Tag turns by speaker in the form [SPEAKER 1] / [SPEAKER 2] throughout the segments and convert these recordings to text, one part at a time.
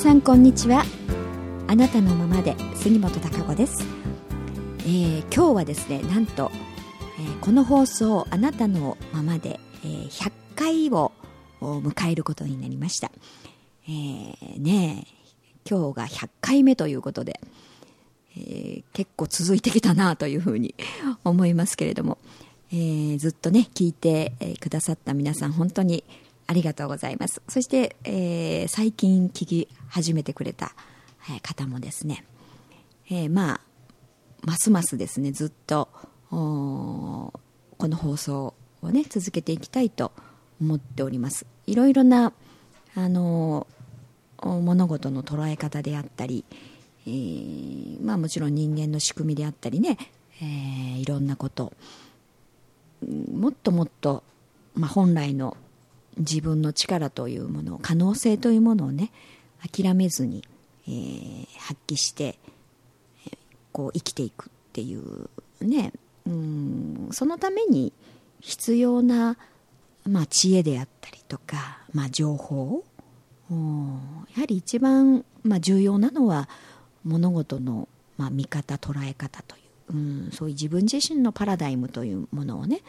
[SPEAKER 1] さんこんにちは。あなたのままで杉本孝子です、えー、今日はですねなんと、えー、この放送あなたのままで、えー、100回を迎えることになりました、えー、ね今日が100回目ということで、えー、結構続いてきたなというふうに思いますけれども、えー、ずっとね聞いてくださった皆さん本当にありがとうございます。そして、えー、最近聞き始めてくれた方もですね、えー、まあ、ますますですね、ずっと、この放送をね、続けていきたいと思っております。いろいろな、あの物事の捉え方であったり、えー、まあもちろん人間の仕組みであったりね、えー、いろんなこともっともっと、まあ、本来の自分の力というもの可能性というものをね諦めずに、えー、発揮してこう生きていくっていうねうんそのために必要な、まあ、知恵であったりとか、まあ、情報やはり一番、まあ、重要なのは物事の、まあ、見方捉え方という、うん、そういう自分自身のパラダイムというものをね、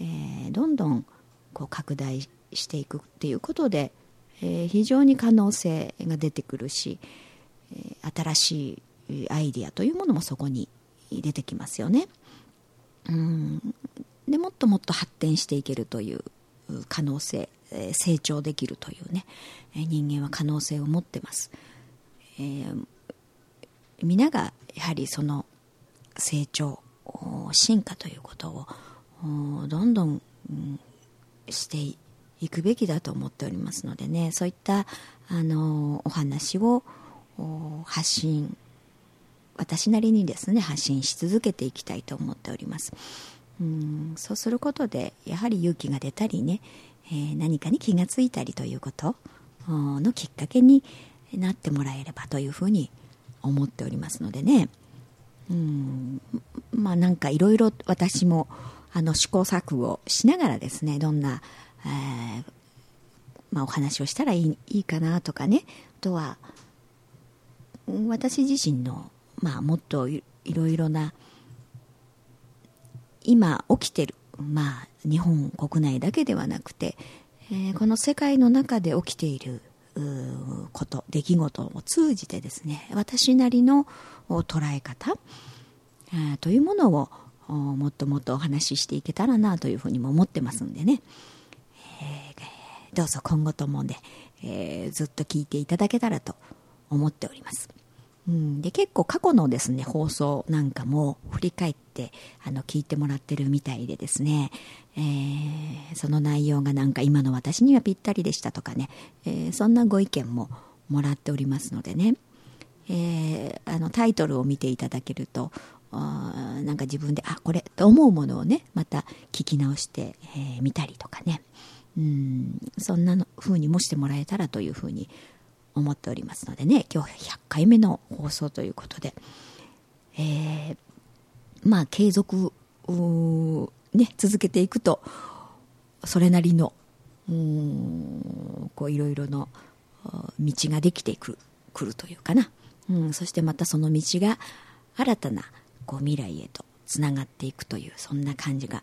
[SPEAKER 1] えー、どんどんこう拡大していくっていうことで、えー、非常に可能性が出てくるし、えー、新しいアイディアというものもそこに出てきますよね。うんでもっともっと発展していけるという可能性成長できるというね人間は可能性を持ってます、えー、皆がやはりその成長進化ということをどんどんして行くべきだと思っておりますのでねそういったあのお話を発信私なりにですね発信し続けていきたいと思っております。うんそうすることでやはり勇気が出たりね、えー、何かに気がついたりということのきっかけになってもらえればというふうに思っておりますのでね。うんまあなんかいろいろ私もあの試行錯誤しながらですねどんなえー、まあ、お話をしたらいいいいかなとかねあとは私自身の、まあ、もっといろいろな今起きてる、まあ、日本国内だけではなくて、えー、この世界の中で起きていること出来事を通じてですね私なりの捉え方というものをもっともっとお話ししていけたらなというふうにも思ってますんでね。ー、どうぞ今後ともね、えー、ずっと聞いていただけたらと思っております。うん、で結構過去のですね放送なんかも振り返ってあの聞いてもらってるみたいでですね、えー、その内容がなんか今の私にはぴったりでしたとかね、えー、そんなご意見ももらっておりますのでね、えー、あのタイトルを見ていただけるとなんか自分であこれと思うものをねまた聞き直してみ、えー、たりとかね、うんそんなの風にもしてもらえたらというふうに思っておりますのでね。今日100回目の放送ということで、えー、まあ継続ね続けていくとそれなりのうんこういろいろの道ができてくるくるというかな、うん、そしてまたその道が新たなこう未来へとつながっていくというそんな感じが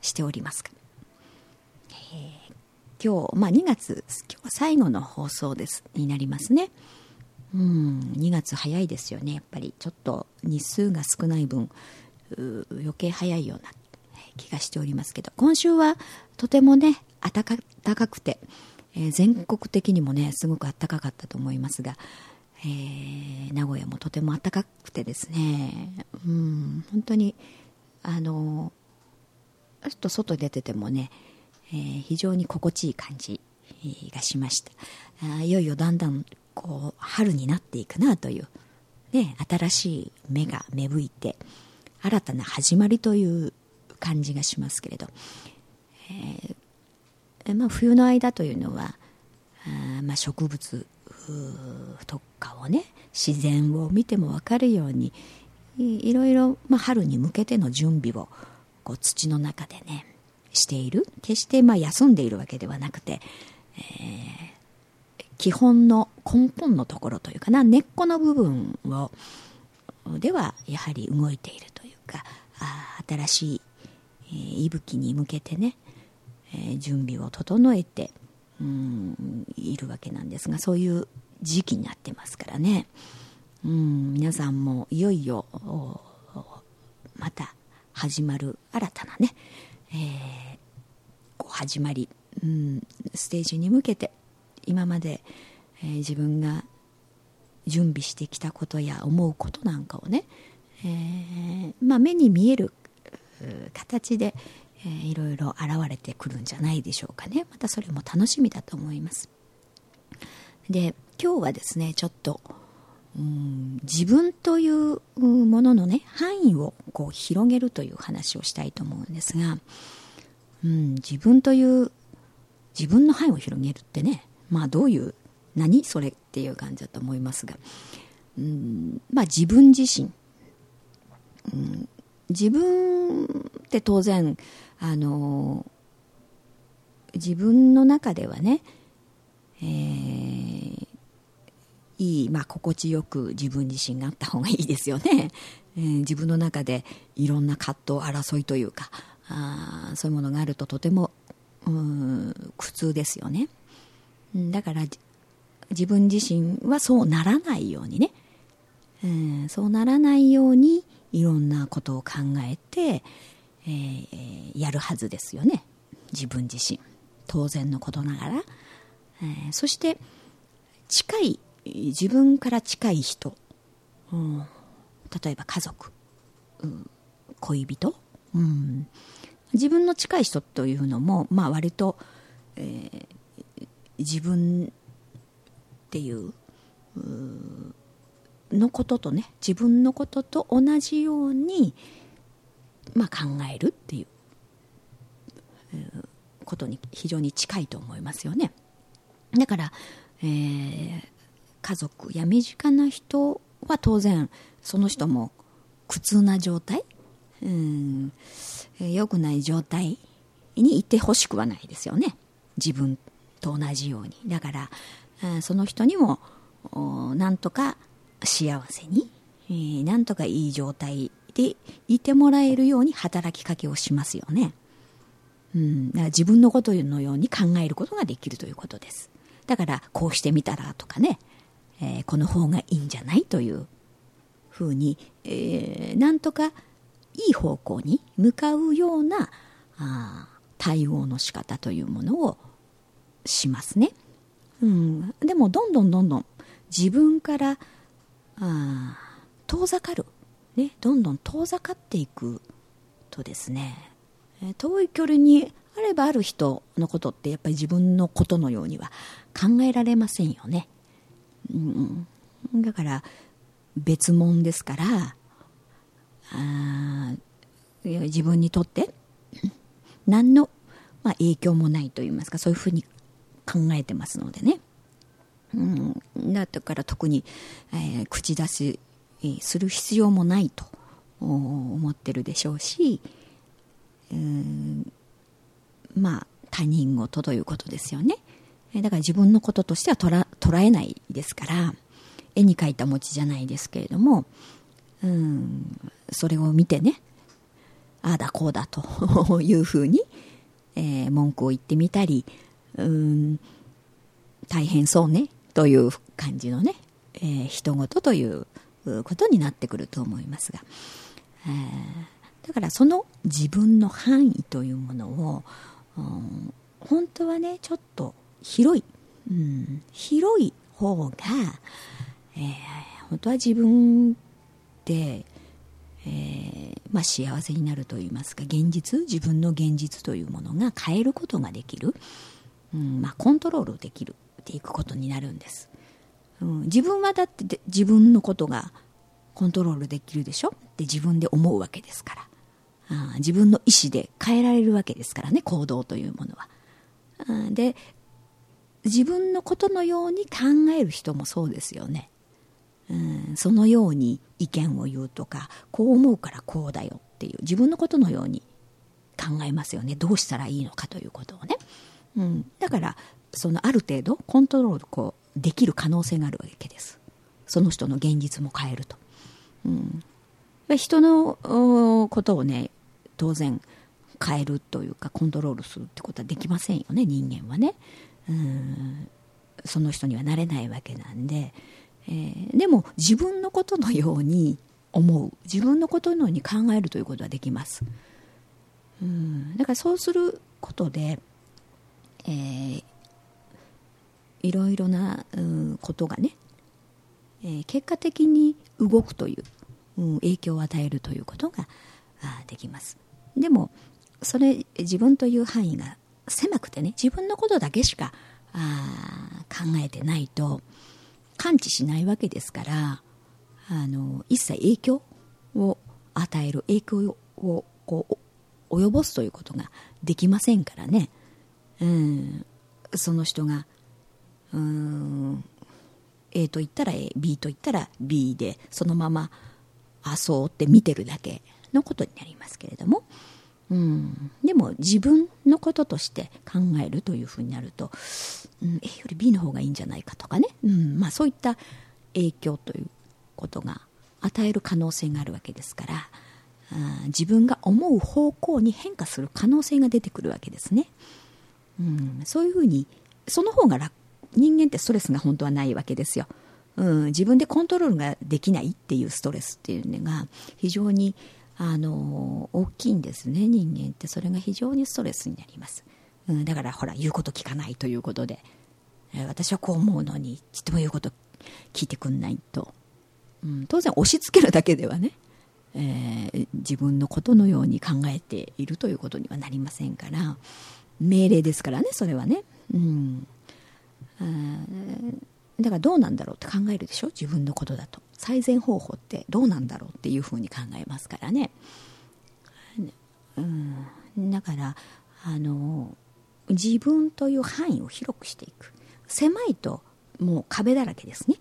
[SPEAKER 1] しております。えー、今日、まあ、2月今日最後の放送ですになりますね。うん2月早いですよね。やっぱりちょっと日数が少ない分余計早いような気がしておりますけど。今週はとてもね暖かくて、えー、全国的にもねすごく暖かかったと思いますが、えー、名古屋もとても暖かくてですね。うん本当にあのちょっと外出ててもねえー、非常に心地いい感じがしました。あいよいよだんだんこう春になっていくなという、ね、新しい芽が芽吹いて新たな始まりという感じがしますけれど、えー、まあ、冬の間というのはあ、まあ、植物とかをね自然を見ても分かるようにいろいろ、まあ、春に向けての準備をこう土の中でねしている。決してまあ休んでいるわけではなくて、えー、基本の根本のところというかな根っこの部分をではやはり動いているというかあ新しい、えー、息吹に向けてね、えー、準備を整えてうんいるわけなんですがそういう時期になってますからね。うん皆さんもいよいよまた始まる新たなね、えー、こう始まり、うん、ステージに向けて今まで、えー、自分が準備してきたことや思うことなんかをね、えー、まあ、目に見える形で、えー、いろいろ現れてくるんじゃないでしょうかね。またそれも楽しみだと思います。で今日はですねちょっとうん自分というもののね範囲をこう広げるという話をしたいと思うんですが、うん、自分という自分の範囲を広げるってねまあどういう何それっていう感じだと思いますが、うんまあ、自分自身、うん、自分って当然あの自分の中ではね、えー、いい、まあ、心地よく自分自身があった方がいいですよね、えー、自分の中でいろんな葛藤争いというかあそういうものがあるととてもうん苦痛ですよね。だから自分自身はそうならないようにね、うん、そうならないようにいろんなことを考えて、えー、やるはずですよね。自分自身。当然のことながら、えー、そして近い自分から近い人、うん、例えば家族、うん、恋人、うん、自分の近い人というのも、まあ、割と、えー、自分っていうのこととね自分のことと同じように、まあ、考えるっていうことに非常に近いと思いますよね。だから、えー、家族や身近な人は当然その人も苦痛な状態。うん。良くない状態にいてほしくはないですよね。自分と同じように。だからその人にもなんとか幸せに、え、なんとかいい状態でいてもらえるように働きかけをしますよね。うん、だから自分のことのように考えることができるということです。だからこうしてみたらとかね、えー、この方がいいんじゃないというふうに、えー、なんとかいい方向に向かうようなあ対応の仕方というものをしますね。うん、でもどんどんどんどん自分からあ遠ざかる、ね、どんどん遠ざかっていくとですね遠い距離にあればある人のことってやっぱり自分のことのようには考えられませんよね、うん、だから別物ですからあ自分にとって何の、まあ、影響もないと言いますかそういうふうに考えてますのでね、うん、だから特に、えー、口出しする必要もないと思ってるでしょうし、うん、まあ他人をということですよね。だから自分のこととしては捉捉えないですから絵に描いた餅じゃないですけれども、うん、それを見てねああだこうだと いうふうに、えー、文句を言ってみたりうん大変そうねという感じのね、えー、人事ということになってくると思いますが、えー、だからその自分の範囲というものを、うん、本当はねちょっと広い、うん、広い方が、えー、本当は自分で、えー、まあ、幸せになるといいますか現実自分の現実というものが変えることができる、うんまあ、コントロールできるっていくことになるんです、うん、自分はだって自分のことがコントロールできるでしょ？って自分で思うわけですから。あ自分の意思で変えられるわけですからね行動というものは。で自分のことのように考える人もそうですよね、うん、そのように意見を言うとかこう思うからこうだよっていう自分のことのように考えますよね。どうしたらいいのかということをね、うん、だからそのある程度コントロールこうできる可能性があるわけです。その人の現実も変えると、うん、人のことをね当然変えるというかコントロールするってことはできませんよね人間はね。うん。その人にはなれないわけなんで、えー、でも自分のことのように思う。自分のことのように考えるということはできます。うん。だからそうすることで、えー、いろいろな、うん、ことがね、えー、結果的に動くという、うん、影響を与えるということがあできます。でもそれ自分という範囲が狭くてね自分のことだけしかあ考えてないと感知しないわけですからあの一切影響を与える影響をこう及ぼすということができませんからね、うん、その人がうん A と言ったら AB と言ったら B でそのままあそうって見てるだけのことになりますけれども、うん、でも自分のこととして考えるというふうになると、うん、A より B の方がいいんじゃないかとかね、うん。まあ、そういった影響ということが与える可能性があるわけですからあ自分が思う方向に変化する可能性が出てくるわけですね、うん、そういうふうにその方が楽人間ってストレスが本当はないわけですよ、うん、自分でコントロールができないっていうストレスっていうのが非常にあの大きいんですね人間って。それが非常にストレスになります、うん、だからほら言うこと聞かないということで、私はこう思うのにちっとも言うこと聞いてくんないと、うん、当然押し付けるだけではね、えー、自分のことのように考えているということにはなりませんから命令ですからねそれはね、うん、だからどうなんだろうって考えるでしょ？自分のことだと。最善方法ってどうなんだろうっていうふうに考えますからね、うん、だからあの自分という範囲を広くしていく。狭いともう壁だらけですね、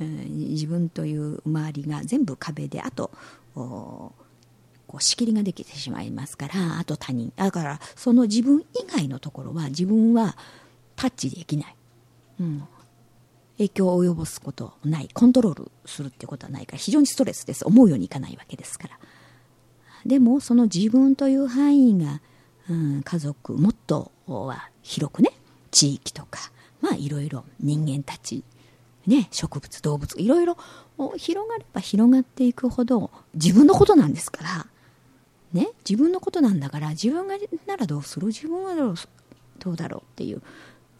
[SPEAKER 1] うん、自分という周りが全部壁であとこう仕切りができてしまいますからあと他人。だからその自分以外のところは自分はタッチできない、うん、影響を及ぼすことない。コントロールするってことはないから非常にストレスです。思うようにいかないわけですから。でもその自分という範囲が、うん、家族もっとは広くね地域とかまあいろいろ人間たちね植物動物いろいろ広がれば広がっていくほど自分のことなんですからね自分のことなんだから自分がならどうする？自分はどうだろう？っていう、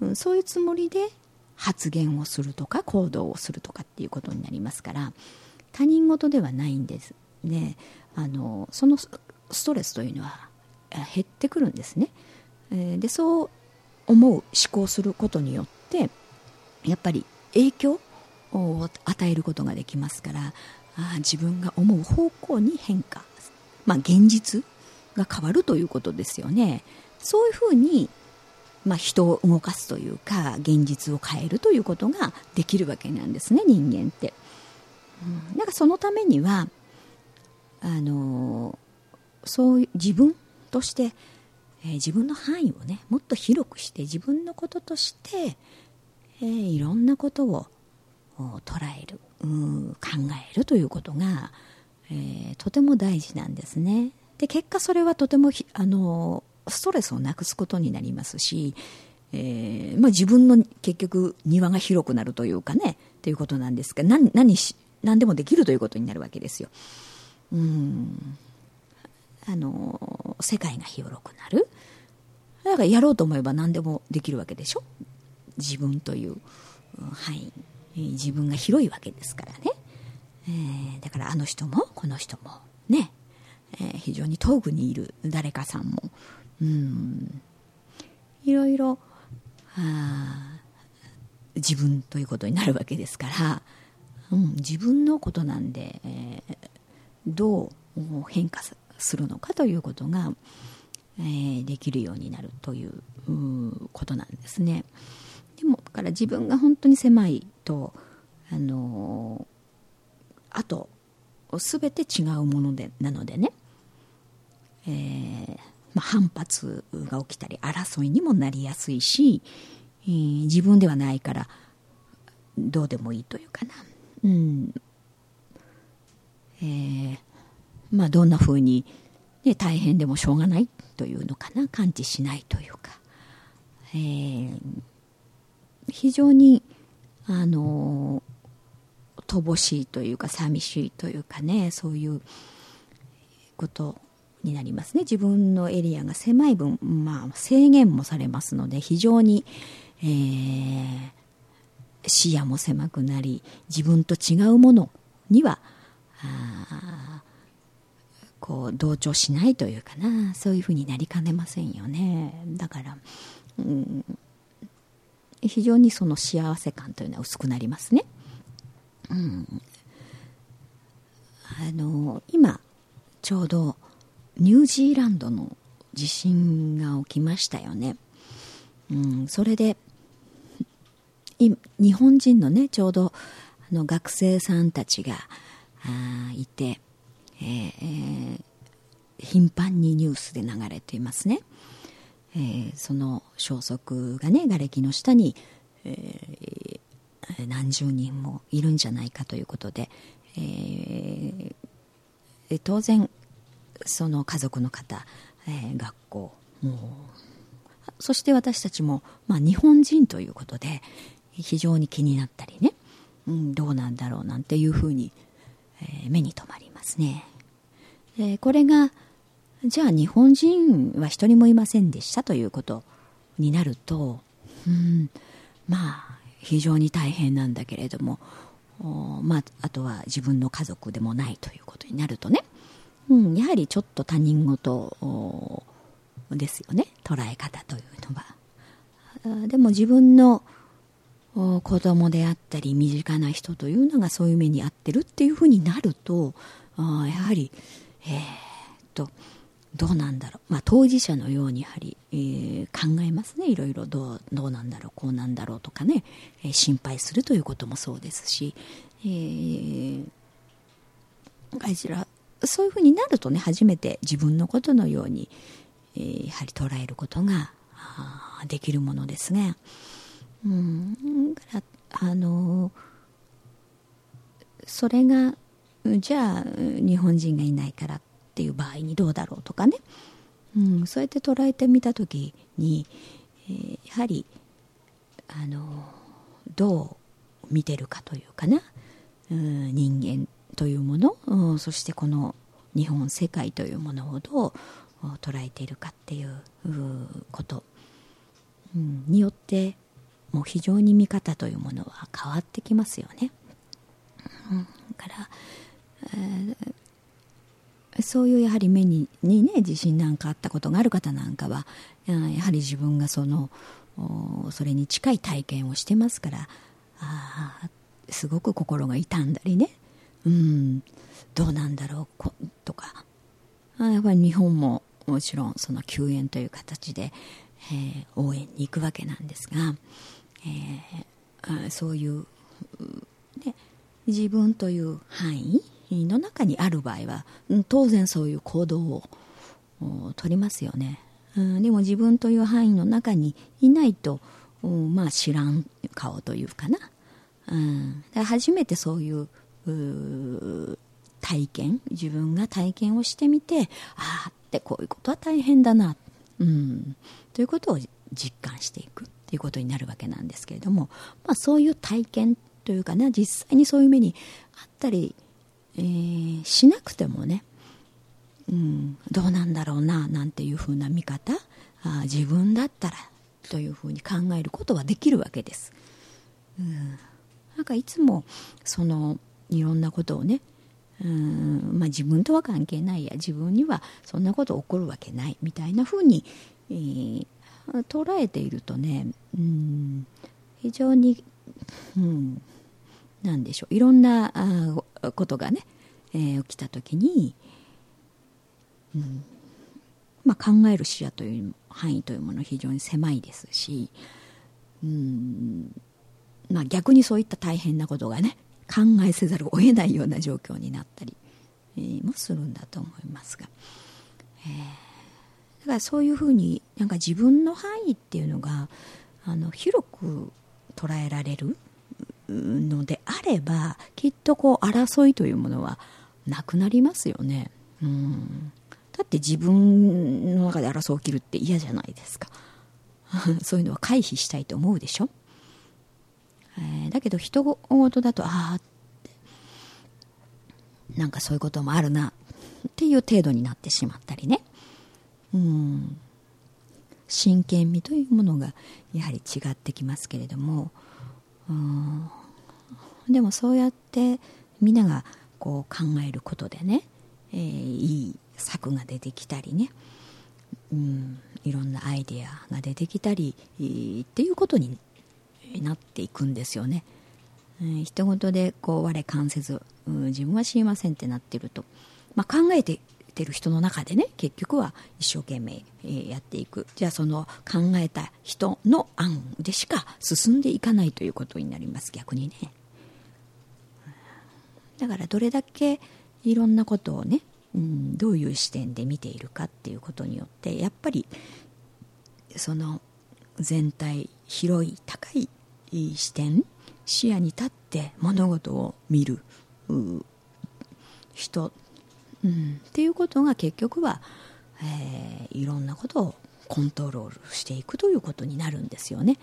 [SPEAKER 1] うん、そういうつもりで発言をするとか行動をするとかっていうことになりますから他人事ではないんです。ねあのそのストレスというのは減ってくるんですね、えでそう思う思考することによってやっぱり影響を与えることができますからあ自分が思う方向に変化まあ現実が変わるということですよね。そういうふうにまあ、人を動かすというか現実を変えるということができるわけなんですね人間って。うん、だかそのためにはあのそういう自分として、えー、自分の範囲をねもっと広くして自分のこととして、えー、いろんなことを捉える考えるということが、えー、とても大事なんですね。で結果それはとてもあのストレスをなくすことになりますし、えーまあ、自分の結局庭が広くなるというかねということなんですが何何し何でもできるということになるわけですよ。うん。あの世界が広くなる。だからやろうと思えば何でもできるわけでしょ？自分という。範囲自分が広いわけですからね、えー、だからあの人もこの人もね、えー、非常に遠くにいる誰かさんもうんいろいろあ自分ということになるわけですから、うん、自分のことなんで、えー、どう変化するのかということが、えー、できるようになるということなんですね。でもだから自分が本当に狭いとあのあと全て違うものでなのでね、えーまあ、反発が起きたり争いにもなりやすいし、えー、自分ではないからどうでもいいというかな、うん。えー、まあどんなふうに、ね、大変でもしょうがないというのかな。感知しないというか、えー、非常にあの乏しいというか寂しいというかね。そういうことになりますね。自分のエリアが狭い分、まあ、制限もされますので非常に、えー、視野も狭くなり自分と違うものにはこう同調しないというかな。そういうふうになりかねませんよね。だから、うん、非常にその幸せ感というのは薄くなりますね。うん、あの今ちょうどニュージーランドの地震が起きましたよね。うん、それで日本人のねちょうどあの学生さんたちがあいて、えー、頻繁にニュースで流れていますね。えー、その消息がね瓦礫の下に、えー、何十人もいるんじゃないかということで、えー、当然その家族の方、え学校そして私たちも、まあ、日本人ということで非常に気になったりね、うん、どうなんだろうなんていうふうに、え目に留まりますね。でこれがじゃあ日本人は一人もいませんでしたということになると、うん、まあ非常に大変なんだけれども、まあ、あとは自分の家族でもないということになるとね、うん、やはりちょっと他人事ですよね。捉え方というのは。でも自分の子供であったり身近な人というのがそういう目に遭ってるっていうふうになるとやはりえー、っとどうなんだろう、まあ、当事者のようにやはり、えー、考えますね。いろいろどうどうなんだろうこうなんだろうとかね、えー、心配するということもそうですし、えー、あちらそういうふうになるとね初めて自分のことのように、えー、やはり捉えることができるものですが、うん。からあのそれがじゃあ日本人がいないからっていう場合にどうだろうとかね、うん、そうやって捉えてみた時に、えー、やはりあのどう見てるかというかな、うん、人間というもの、うん、そしてこの日本世界というものをどう捉えているかっていうこと、うん、によってもう非常に見方というものは変わってきますよね。うん、から、えーそういうやはり目ににね地震なんかあったことがある方なんかはやはり自分がそのそれに近い体験をしてますからあすごく心が痛んだりね、うん、どうなんだろうとか。やっぱり日本ももちろんその救援という形で、えー、応援に行くわけなんですが、えー、そういう、ね、自分という範囲の中にある場合は、当然そういう行動を取りますよね、うん、でも自分という範囲の中にいないと、まあ知らん顔というかな、うん、初めてそういう体験自分が体験をしてみてああってこういうことは大変だな、うん、ということを実感していくということになるわけなんですけれども、まあ、そういう体験というかな実際にそういう目にあったりえー、しなくてもね、うん、どうなんだろうななんていうふうな見方あ自分だったらというふうに考えることはできるわけです。うん、なんかいつもそのいろんなことをねうんまあ、自分とは関係ないや自分にはそんなこと起こるわけないみたいなふうに、えー、捉えているとねうん非常に、うん、なんでしょういろんなあことがね、えー、起きた時に、うんまあ、考える視野という範囲というもの非常に狭いですし、うんまあ、逆にそういった大変なことがね考えせざるを得ないような状況になったり、え、もするんだと思いますが、えー、だからそういうふうになんか自分の範囲っていうのがあの広く捉えられるのであればきっとこう争いというものはなくなりますよね。うんだって自分の中で争い起きるって嫌じゃないですか。そういうのは回避したいと思うでしょ。えー、だけど人事だとああってなんかそういうこともあるなっていう程度になってしまったりね。うん。真剣味というものがやはり違ってきますけれども。うん。でもそうやってみんながこう考えることでね、えー、いい策が出てきたりね、うん、いろんなアイデアが出てきたりっていうことになっていくんですよね。えー、人事でこう我関せず、うん、自分は知りませんってなってると、まあ、考えててる人の中でね結局は一生懸命、えやっていく。じゃあその考えた人の案でしか進んでいかないということになります。逆にね。だからどれだけいろんなことをね、うん、どういう視点で見ているかっていうことによってやっぱりその全体広い高い視点視野に立って物事を見る人。うん、っていうことが結局は、えー、いろんなことをコントロールしていくということになるんですよね、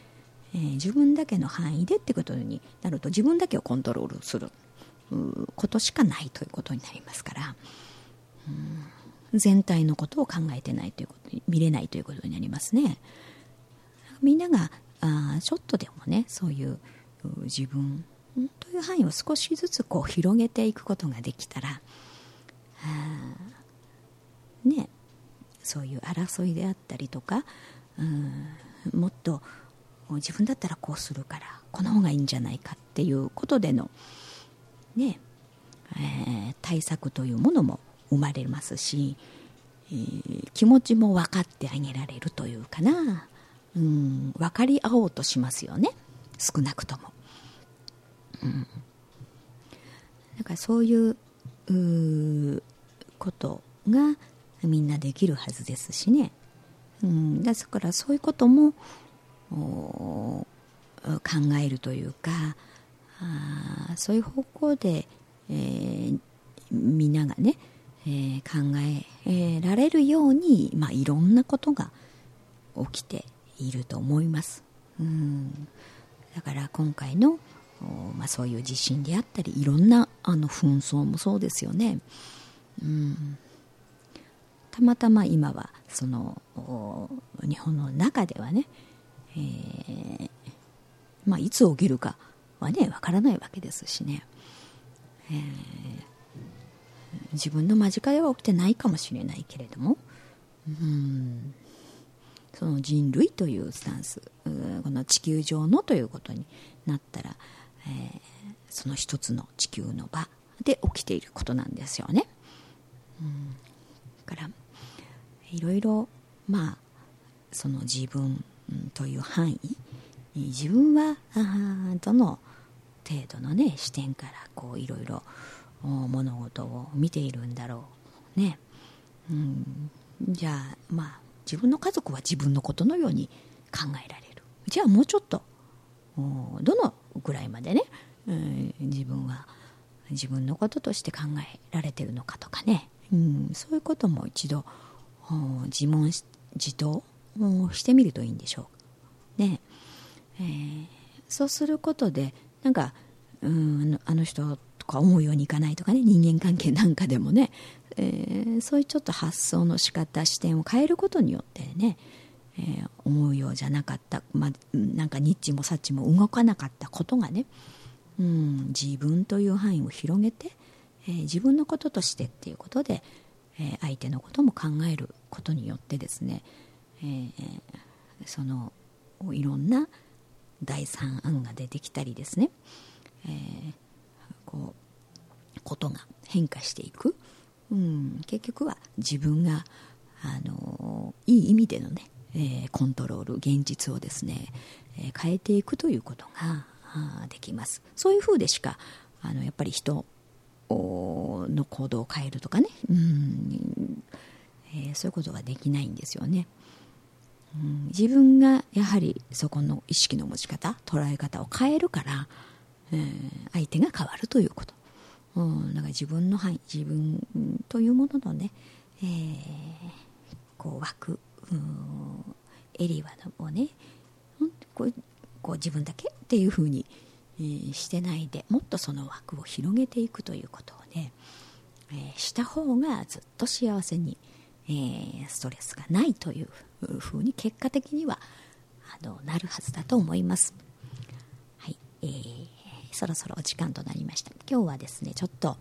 [SPEAKER 1] えー、自分だけの範囲でってことになると自分だけをコントロールすることしかないということになりますから、うん、全体のことを考えてないということ見れないということになりますね。みんながあちょっとでもねそういう自分という範囲を少しずつこう広げていくことができたらねそういう争いであったりとかうんもっと自分だったらこうするからこの方がいいんじゃないかっていうことでのね、えー、対策というものも生まれますし、えー、気持ちも分かってあげられるというかな、うん、分かり合おうとしますよね。少なくとも。うん、だからそういううことがみんなできるはずですしね、うん、だからそういうことも考えるというかあそういう方向で、えー、みんながね、えー、考えられるように、まあ、いろんなことが起きていると思います。うん、だから今回の、まあ、そういう地震であったりいろんなあの紛争もそうですよね。うん、たまたま今はその日本の中ではね、えーまあ、いつ起きるかはねわからないわけですしね、えー、自分の間近では起きてないかもしれないけれども、うん、その人類というスタンスこの地球上のということになったら、えー、その一つの地球の場で起きていることなんですよね。うん、からいろいろまあその自分という範囲自分はどの程度のね視点からこういろいろ物事を見ているんだろうね、うん、じゃあまあ自分の家族は自分のことのように考えられる。じゃあもうちょっとどのぐらいまでね、うん、自分は自分のこととして考えられてるのかとかね。うん、そういうことも一度自問自答してみるといいんでしょう。ね。えー、そうすることでなんかうんあの人とか思うようにいかないとかね人間関係なんかでもね、えー、そういうちょっと発想の仕方視点を変えることによってね、えー、思うようじゃなかった、まあ、なんかニッチもサッチも動かなかったことがね、うん、自分という範囲を広げて、えー、自分のこととしてっていうことで、え、相手のことも考えることによってですね、え、そのいろんな第三案が出てきたりですね、え、こうことが変化していく、うん、結局は自分があのいい意味でのね、えー、コントロール現実をですね、えー、変えていくということができます。そういうふうでしかあのやっぱり人の行動を変えるとかね、うん。えー、そういうことができないんですよね、うん、自分がやはりそこの意識の持ち方捉え方を変えるから、えー、相手が変わるということ、うん、だか自分の範囲自分というもののね、えー、こう枠、うん、エリアをねこうこう自分だけっていうふうに、えー、してないでもっとその枠を広げていくということをね、えー、した方がずっと幸せに、えー、ストレスがないというふうに結果的にはあのなるはずだと思います。はい、えー、そろそろお時間となりました。今日はですね、ちょっと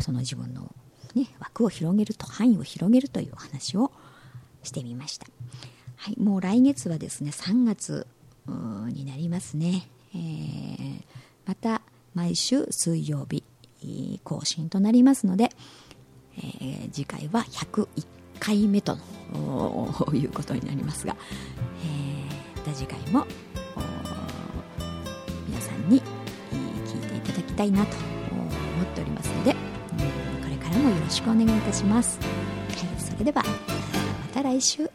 [SPEAKER 1] その自分の、ね、枠を広げると範囲を広げるというお話をしてみました。はい、もう来月はですね3月になりますね、えー、また毎週水曜日更新となりますので、えー、次回は101回目ということになりますが、えー、また次回もんに聞いていただきたいなと思っておりますので、これからもよろしくお願いいたします。はい、それではまた来週